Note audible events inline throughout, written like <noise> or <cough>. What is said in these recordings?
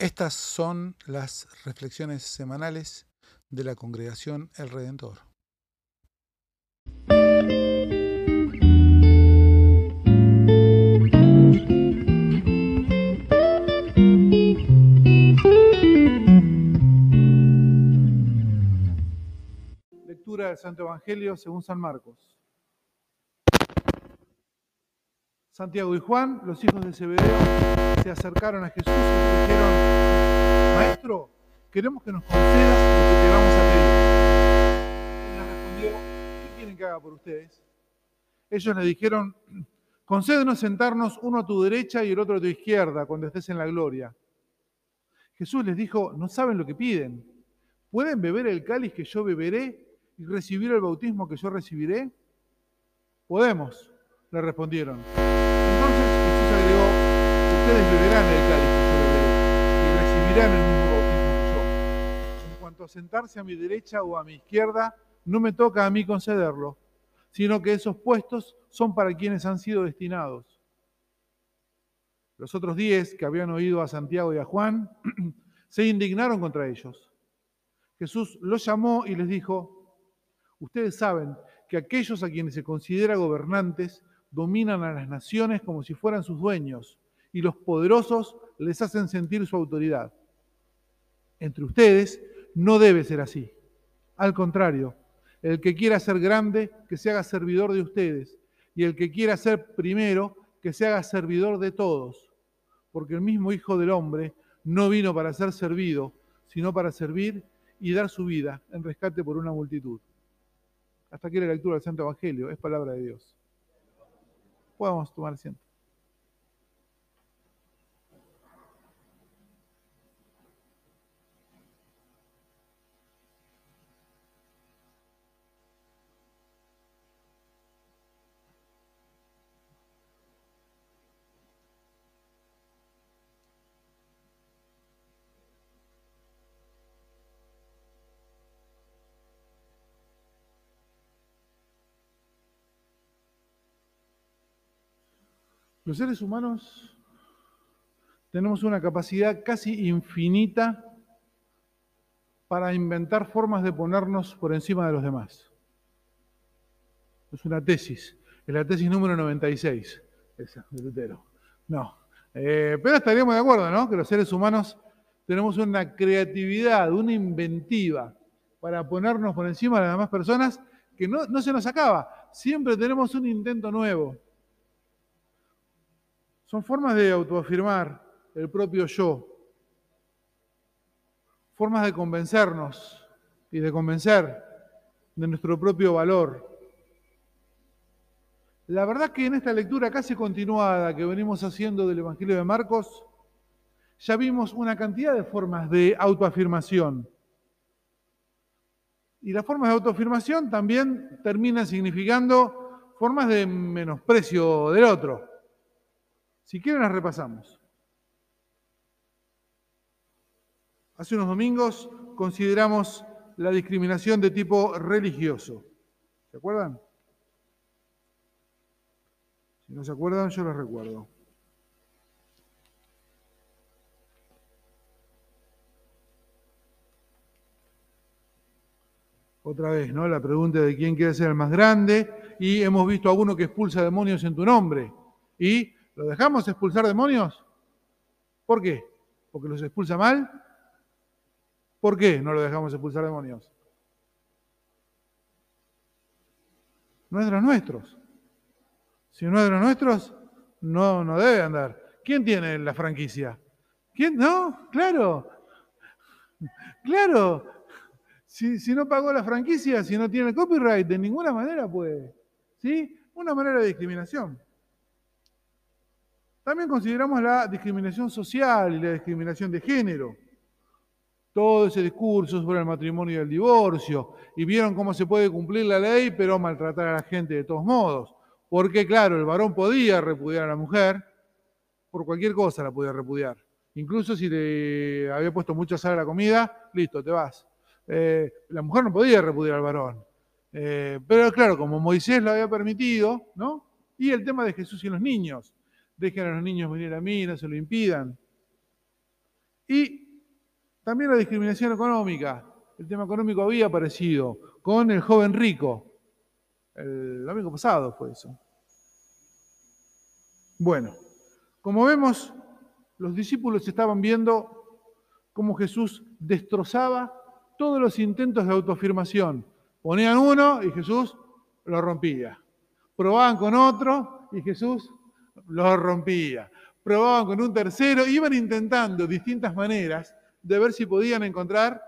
Estas son las reflexiones semanales de la congregación El Redentor. Lectura del Santo Evangelio según San Marcos. Santiago y Juan, los hijos de Zebedeo, se acercaron a Jesús y le dijeron, Maestro, queremos que nos concedas lo que te vamos a pedir. Él les respondió, ¿qué quieren que haga por ustedes? Ellos le dijeron, concédenos sentarnos uno a tu derecha y el otro a tu izquierda cuando estés en la gloria. Jesús les dijo, no saben lo que piden. ¿Pueden beber el cáliz que yo beberé y recibir el bautismo que yo recibiré? Podemos, le respondieron. Entonces Jesús agregó, ustedes beberán el cáliz y recibirán el mismo bautismo que yo. En cuanto a sentarse a mi derecha o a mi izquierda, no me toca a mí concederlo, sino que esos puestos son para quienes han sido destinados. Los otros diez que habían oído a Santiago y a Juan <clears throat> se indignaron contra ellos. Jesús los llamó y les dijo, ustedes saben que aquellos a quienes se considera gobernantes dominan a las naciones como si fueran sus dueños, y los poderosos les hacen sentir su autoridad. Entre ustedes no debe ser así. Al contrario, el que quiera ser grande, que se haga servidor de ustedes, y el que quiera ser primero, que se haga servidor de todos, porque el mismo Hijo del Hombre no vino para ser servido, sino para servir y dar su vida en rescate por una multitud. Hasta aquí la lectura del Santo Evangelio, es palabra de Dios. Podemos tomar asiento. Los seres humanos tenemos una capacidad casi infinita para inventar formas de ponernos por encima de los demás. Es una tesis, es la tesis número 96, esa, de Lutero. No, eh, pero estaríamos de acuerdo, ¿no? Que los seres humanos tenemos una creatividad, una inventiva para ponernos por encima de las demás personas que no, no se nos acaba. Siempre tenemos un intento nuevo. Son formas de autoafirmar el propio yo, formas de convencernos y de convencer de nuestro propio valor. La verdad que en esta lectura casi continuada que venimos haciendo del Evangelio de Marcos, ya vimos una cantidad de formas de autoafirmación. Y las formas de autoafirmación también terminan significando formas de menosprecio del otro. Si quieren las repasamos. Hace unos domingos consideramos la discriminación de tipo religioso. ¿Se acuerdan? Si no se acuerdan, yo les recuerdo. Otra vez, ¿no? La pregunta de quién quiere ser el más grande. Y hemos visto a uno que expulsa demonios en tu nombre. Y ¿Lo dejamos expulsar demonios? ¿Por qué? ¿Porque los expulsa mal? ¿Por qué no lo dejamos expulsar demonios? No es de nuestros. Si no es de los nuestros, no, no debe andar. ¿Quién tiene la franquicia? ¿Quién? No, claro. Claro. Si, si no pagó la franquicia, si no tiene copyright, de ninguna manera puede. ¿Sí? Una manera de discriminación. También consideramos la discriminación social y la discriminación de género. Todo ese discurso sobre el matrimonio y el divorcio. Y vieron cómo se puede cumplir la ley, pero maltratar a la gente de todos modos. Porque, claro, el varón podía repudiar a la mujer, por cualquier cosa la podía repudiar. Incluso si le había puesto mucha sal a la comida, listo, te vas. Eh, la mujer no podía repudiar al varón. Eh, pero claro, como Moisés lo había permitido, ¿no? Y el tema de Jesús y los niños dejen a los niños venir a mí, no se lo impidan. Y también la discriminación económica. El tema económico había aparecido con el joven rico. El domingo pasado fue eso. Bueno, como vemos, los discípulos estaban viendo cómo Jesús destrozaba todos los intentos de autoafirmación. Ponían uno y Jesús lo rompía. Probaban con otro y Jesús lo rompía. Probaban con un tercero, iban intentando distintas maneras de ver si podían encontrar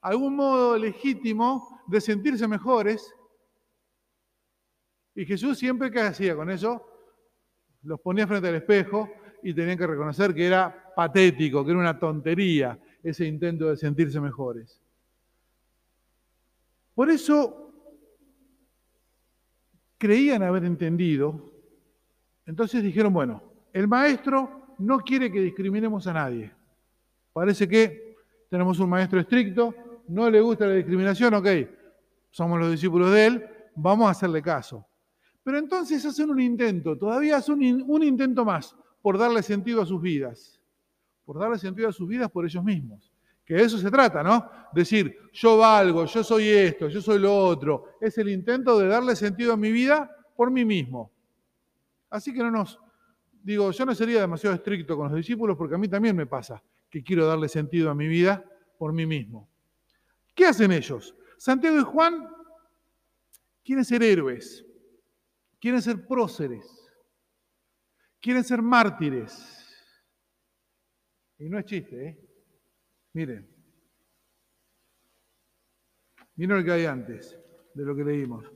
algún modo legítimo de sentirse mejores. Y Jesús siempre que hacía con eso, los ponía frente al espejo y tenían que reconocer que era patético, que era una tontería ese intento de sentirse mejores. Por eso creían haber entendido, entonces dijeron, bueno, el maestro no quiere que discriminemos a nadie. Parece que tenemos un maestro estricto, no le gusta la discriminación, ok, somos los discípulos de él, vamos a hacerle caso. Pero entonces hacen un intento, todavía hacen un, un intento más por darle sentido a sus vidas, por darle sentido a sus vidas por ellos mismos. Que de eso se trata, ¿no? Decir, yo valgo, yo soy esto, yo soy lo otro. Es el intento de darle sentido a mi vida por mí mismo. Así que no nos, digo, yo no sería demasiado estricto con los discípulos porque a mí también me pasa que quiero darle sentido a mi vida por mí mismo. ¿Qué hacen ellos? Santiago y Juan quieren ser héroes, quieren ser próceres, quieren ser mártires. Y no es chiste, ¿eh? Miren. Miren lo que hay antes de lo que leímos.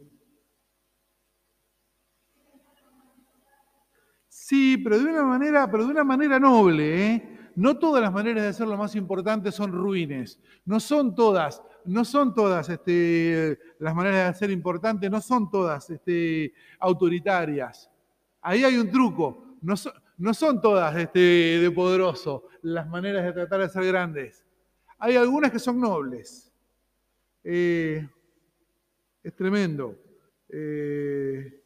Sí, pero de una manera, pero de una manera noble, ¿eh? No todas las maneras de hacer lo más importante son ruines. No son todas, no son todas este, las maneras de hacer importante, no son todas este, autoritarias. Ahí hay un truco. No, son todas este, de poderoso las maneras de tratar de ser grandes. Hay algunas que son nobles. Eh, es tremendo. Eh,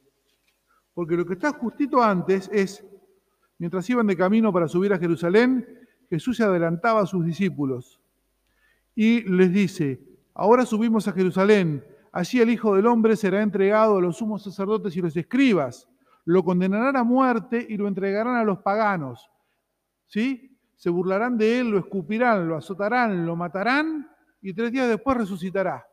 porque lo que está justito antes es, mientras iban de camino para subir a Jerusalén, Jesús se adelantaba a sus discípulos y les dice, ahora subimos a Jerusalén, allí el Hijo del Hombre será entregado a los sumos sacerdotes y los escribas, lo condenarán a muerte y lo entregarán a los paganos. ¿Sí? se burlarán de él, lo escupirán, lo azotarán, lo matarán y tres días después resucitará.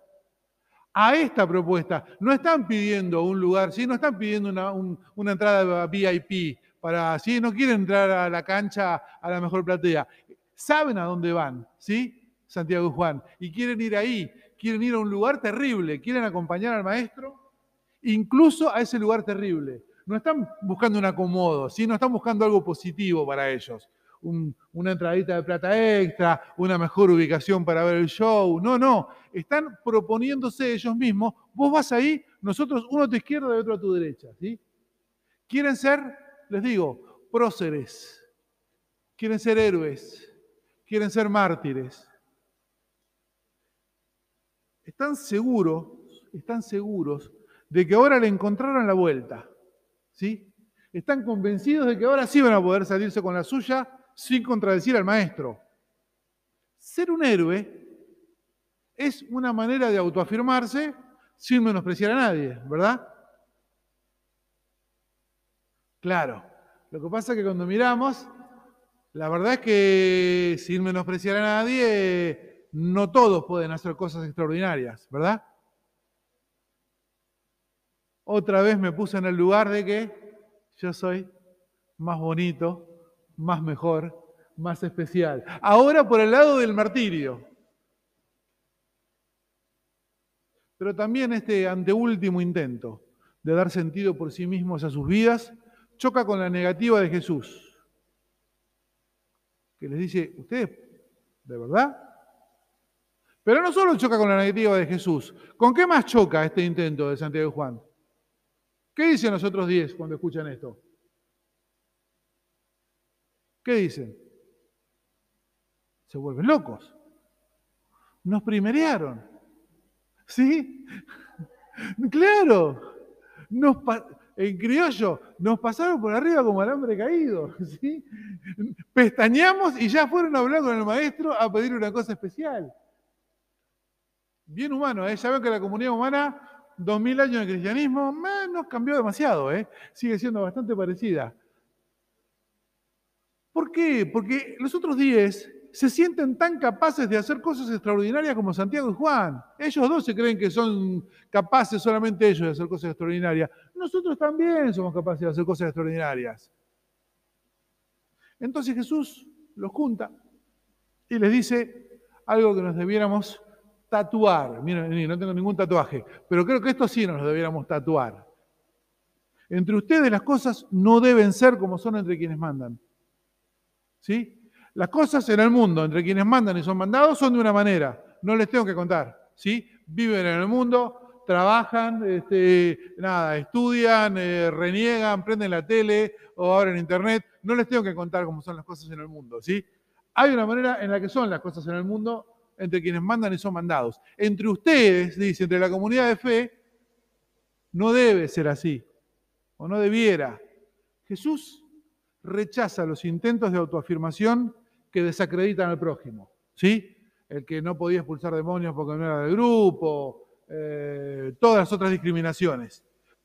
A esta propuesta no están pidiendo un lugar, ¿sí? no están pidiendo una, entrada VIP para, ¿sí? no quieren entrar a la cancha a la mejor platea. Saben a dónde van, ¿sí? Santiago y Juan, y quieren ir ahí, quieren ir a un lugar terrible, quieren acompañar al maestro, incluso a ese lugar terrible. No están buscando un acomodo, ¿sí? no están buscando algo positivo para ellos una entradita de plata extra, una mejor ubicación para ver el show. No, no, están proponiéndose ellos mismos, vos vas ahí, nosotros uno a tu izquierda y otro a tu derecha. ¿sí? Quieren ser, les digo, próceres, quieren ser héroes, quieren ser mártires. Están seguros, están seguros de que ahora le encontraron la vuelta. ¿Sí? Están convencidos de que ahora sí van a poder salirse con la suya sin contradecir al maestro. Ser un héroe es una manera de autoafirmarse sin menospreciar a nadie, ¿verdad? Claro, lo que pasa es que cuando miramos, la verdad es que sin menospreciar a nadie, no todos pueden hacer cosas extraordinarias, ¿verdad? Otra vez me puse en el lugar de que yo soy más bonito, más mejor, más especial. Ahora por el lado del martirio. Pero también este anteúltimo intento de dar sentido por sí mismos a sus vidas choca con la negativa de Jesús, que les dice, ¿ustedes de verdad? Pero no solo choca con la negativa de Jesús, ¿con qué más choca este intento de Santiago y Juan? ¿Qué dicen los otros diez cuando escuchan esto? ¿Qué dicen? Se vuelven locos. Nos primerearon. ¿Sí? <laughs> Claro. en criollo, nos pasaron por arriba como alambre caído. <laughs> ¿sí? Pestañamos y ya fueron a hablar con el maestro a pedir una cosa especial. Bien humano, ¿eh? ya ven que la comunidad humana, dos mil años de cristianismo, no cambió demasiado, ¿eh? sigue siendo bastante parecida. ¿Por qué? Porque los otros diez se sienten tan capaces de hacer cosas extraordinarias como Santiago y Juan. Ellos dos se creen que son capaces solamente ellos de hacer cosas extraordinarias. Nosotros también somos capaces de hacer cosas extraordinarias. Entonces Jesús los junta y les dice algo que nos debiéramos tatuar. Miren, no tengo ningún tatuaje, pero creo que esto sí nos lo debiéramos tatuar. Entre ustedes las cosas no deben ser como son entre quienes mandan. ¿Sí? Las cosas en el mundo, entre quienes mandan y son mandados, son de una manera. No les tengo que contar. ¿sí? Viven en el mundo, trabajan, este, nada, estudian, eh, reniegan, prenden la tele o abren internet. No les tengo que contar cómo son las cosas en el mundo. ¿sí? Hay una manera en la que son las cosas en el mundo entre quienes mandan y son mandados. Entre ustedes, dice, entre la comunidad de fe, no debe ser así, o no debiera. Jesús rechaza los intentos de autoafirmación que desacreditan al prójimo. ¿sí? El que no podía expulsar demonios porque no era del grupo, eh, todas las otras discriminaciones.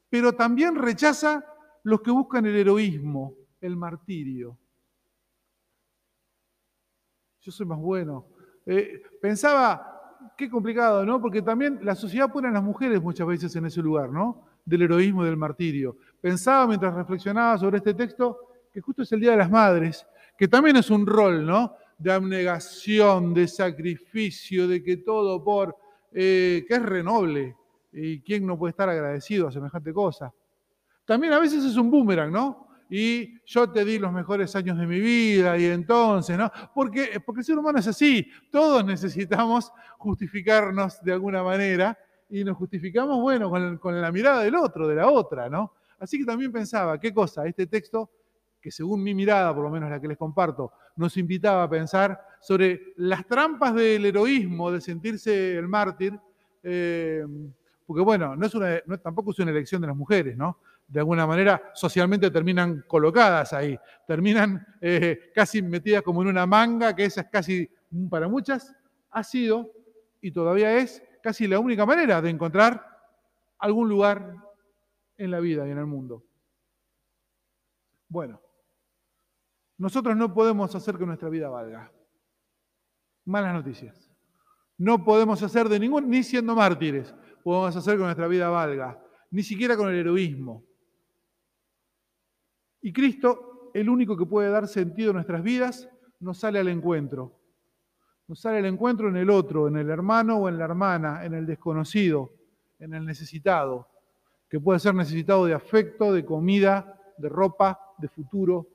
Pero también rechaza los que buscan el heroísmo, el martirio. Yo soy más bueno. Eh, pensaba, qué complicado, ¿no? Porque también la sociedad pone a las mujeres muchas veces en ese lugar, ¿no? Del heroísmo y del martirio. Pensaba mientras reflexionaba sobre este texto que justo es el Día de las Madres que también es un rol, ¿no? De abnegación, de sacrificio, de que todo por, eh, que es renoble. ¿Y quién no puede estar agradecido a semejante cosa? También a veces es un boomerang, ¿no? Y yo te di los mejores años de mi vida y entonces, ¿no? Porque, porque el ser humano es así, todos necesitamos justificarnos de alguna manera y nos justificamos, bueno, con, con la mirada del otro, de la otra, ¿no? Así que también pensaba, ¿qué cosa? Este texto que según mi mirada, por lo menos la que les comparto, nos invitaba a pensar sobre las trampas del heroísmo, de sentirse el mártir, eh, porque bueno, tampoco es una elección de las mujeres, ¿no? De alguna manera socialmente terminan colocadas ahí, terminan eh, casi metidas como en una manga, que esa es casi, para muchas, ha sido y todavía es casi la única manera de encontrar algún lugar en la vida y en el mundo. Bueno, nosotros no podemos hacer que nuestra vida valga. Malas noticias. No podemos hacer de ningún, ni siendo mártires, podemos hacer que nuestra vida valga, ni siquiera con el heroísmo. Y Cristo, el único que puede dar sentido a nuestras vidas, nos sale al encuentro. Nos sale al encuentro en el otro, en el hermano o en la hermana, en el desconocido, en el necesitado, que puede ser necesitado de afecto, de comida, de ropa, de futuro,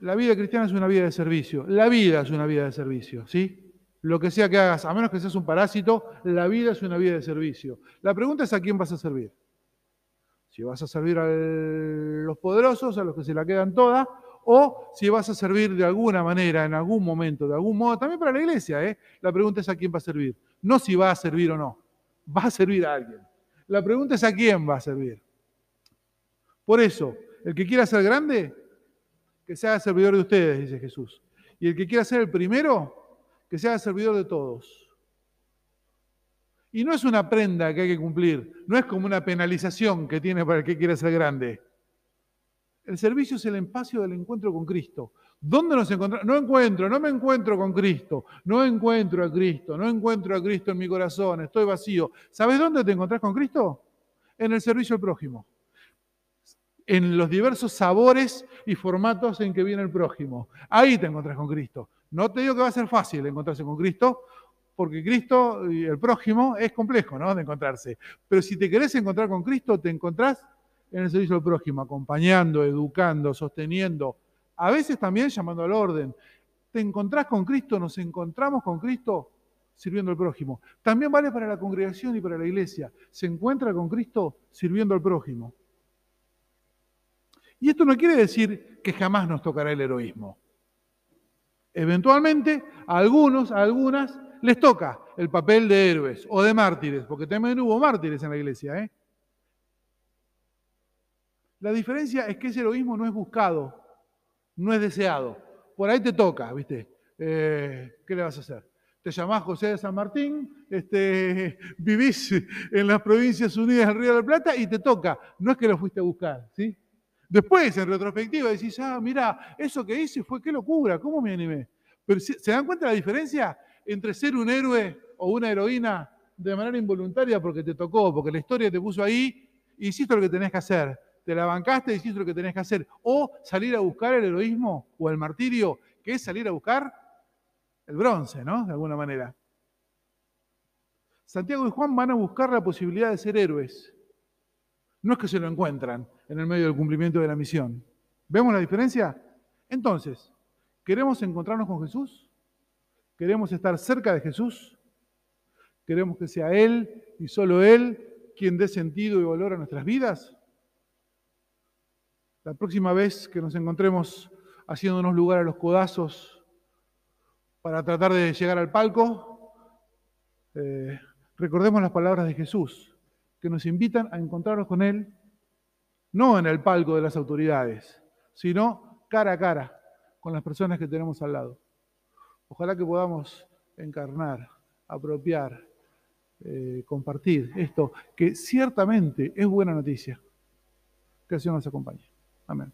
La vida cristiana es una vida de servicio. La vida es una vida de servicio, ¿sí? Lo que sea que hagas, a menos que seas un parásito, la vida es una vida de servicio. La pregunta es a quién vas a servir. Si vas a servir a los poderosos, a los que se la quedan todas, o si vas a servir de alguna manera, en algún momento, de algún modo, también para la iglesia, ¿eh? La pregunta es a quién va a servir. No si va a servir o no. Va a servir a alguien. La pregunta es a quién va a servir. Por eso, el que quiera ser grande, que sea servidor de ustedes, dice Jesús. Y el que quiera ser el primero, que sea servidor de todos. Y no es una prenda que hay que cumplir, no es como una penalización que tiene para el que quiere ser grande. El servicio es el espacio del encuentro con Cristo. ¿Dónde nos encontramos? No encuentro, no me encuentro con Cristo, no encuentro a Cristo, no encuentro a Cristo en mi corazón, estoy vacío. ¿Sabes dónde te encontrás con Cristo? En el servicio al prójimo en los diversos sabores y formatos en que viene el prójimo. Ahí te encontrás con Cristo. No te digo que va a ser fácil encontrarse con Cristo, porque Cristo y el prójimo es complejo, ¿no? De encontrarse. Pero si te querés encontrar con Cristo, te encontrás en el servicio del prójimo, acompañando, educando, sosteniendo, a veces también llamando al orden. Te encontrás con Cristo, nos encontramos con Cristo sirviendo al prójimo. También vale para la congregación y para la iglesia. Se encuentra con Cristo sirviendo al prójimo. Y esto no quiere decir que jamás nos tocará el heroísmo. Eventualmente, a algunos, a algunas, les toca el papel de héroes o de mártires, porque también hubo mártires en la iglesia. ¿eh? La diferencia es que ese heroísmo no es buscado, no es deseado. Por ahí te toca, ¿viste? Eh, ¿Qué le vas a hacer? Te llamás José de San Martín, este, vivís en las provincias unidas del Río de la Plata y te toca. No es que lo fuiste a buscar, ¿sí? Después, en retrospectiva, decís, ah, mira, eso que hice fue qué locura, ¿cómo me animé? Pero ¿se dan cuenta la diferencia entre ser un héroe o una heroína de manera involuntaria porque te tocó, porque la historia te puso ahí y hiciste lo que tenés que hacer? Te la bancaste y hiciste lo que tenés que hacer. O salir a buscar el heroísmo o el martirio, que es salir a buscar el bronce, ¿no? De alguna manera. Santiago y Juan van a buscar la posibilidad de ser héroes. No es que se lo encuentran en el medio del cumplimiento de la misión. ¿Vemos la diferencia? Entonces, ¿queremos encontrarnos con Jesús? ¿Queremos estar cerca de Jesús? ¿Queremos que sea Él y solo Él quien dé sentido y valor a nuestras vidas? La próxima vez que nos encontremos haciéndonos lugar a los codazos para tratar de llegar al palco, eh, recordemos las palabras de Jesús, que nos invitan a encontrarnos con Él, no en el palco de las autoridades, sino cara a cara con las personas que tenemos al lado. Ojalá que podamos encarnar, apropiar, eh, compartir esto, que ciertamente es buena noticia. Que el Señor nos acompañe. Amén.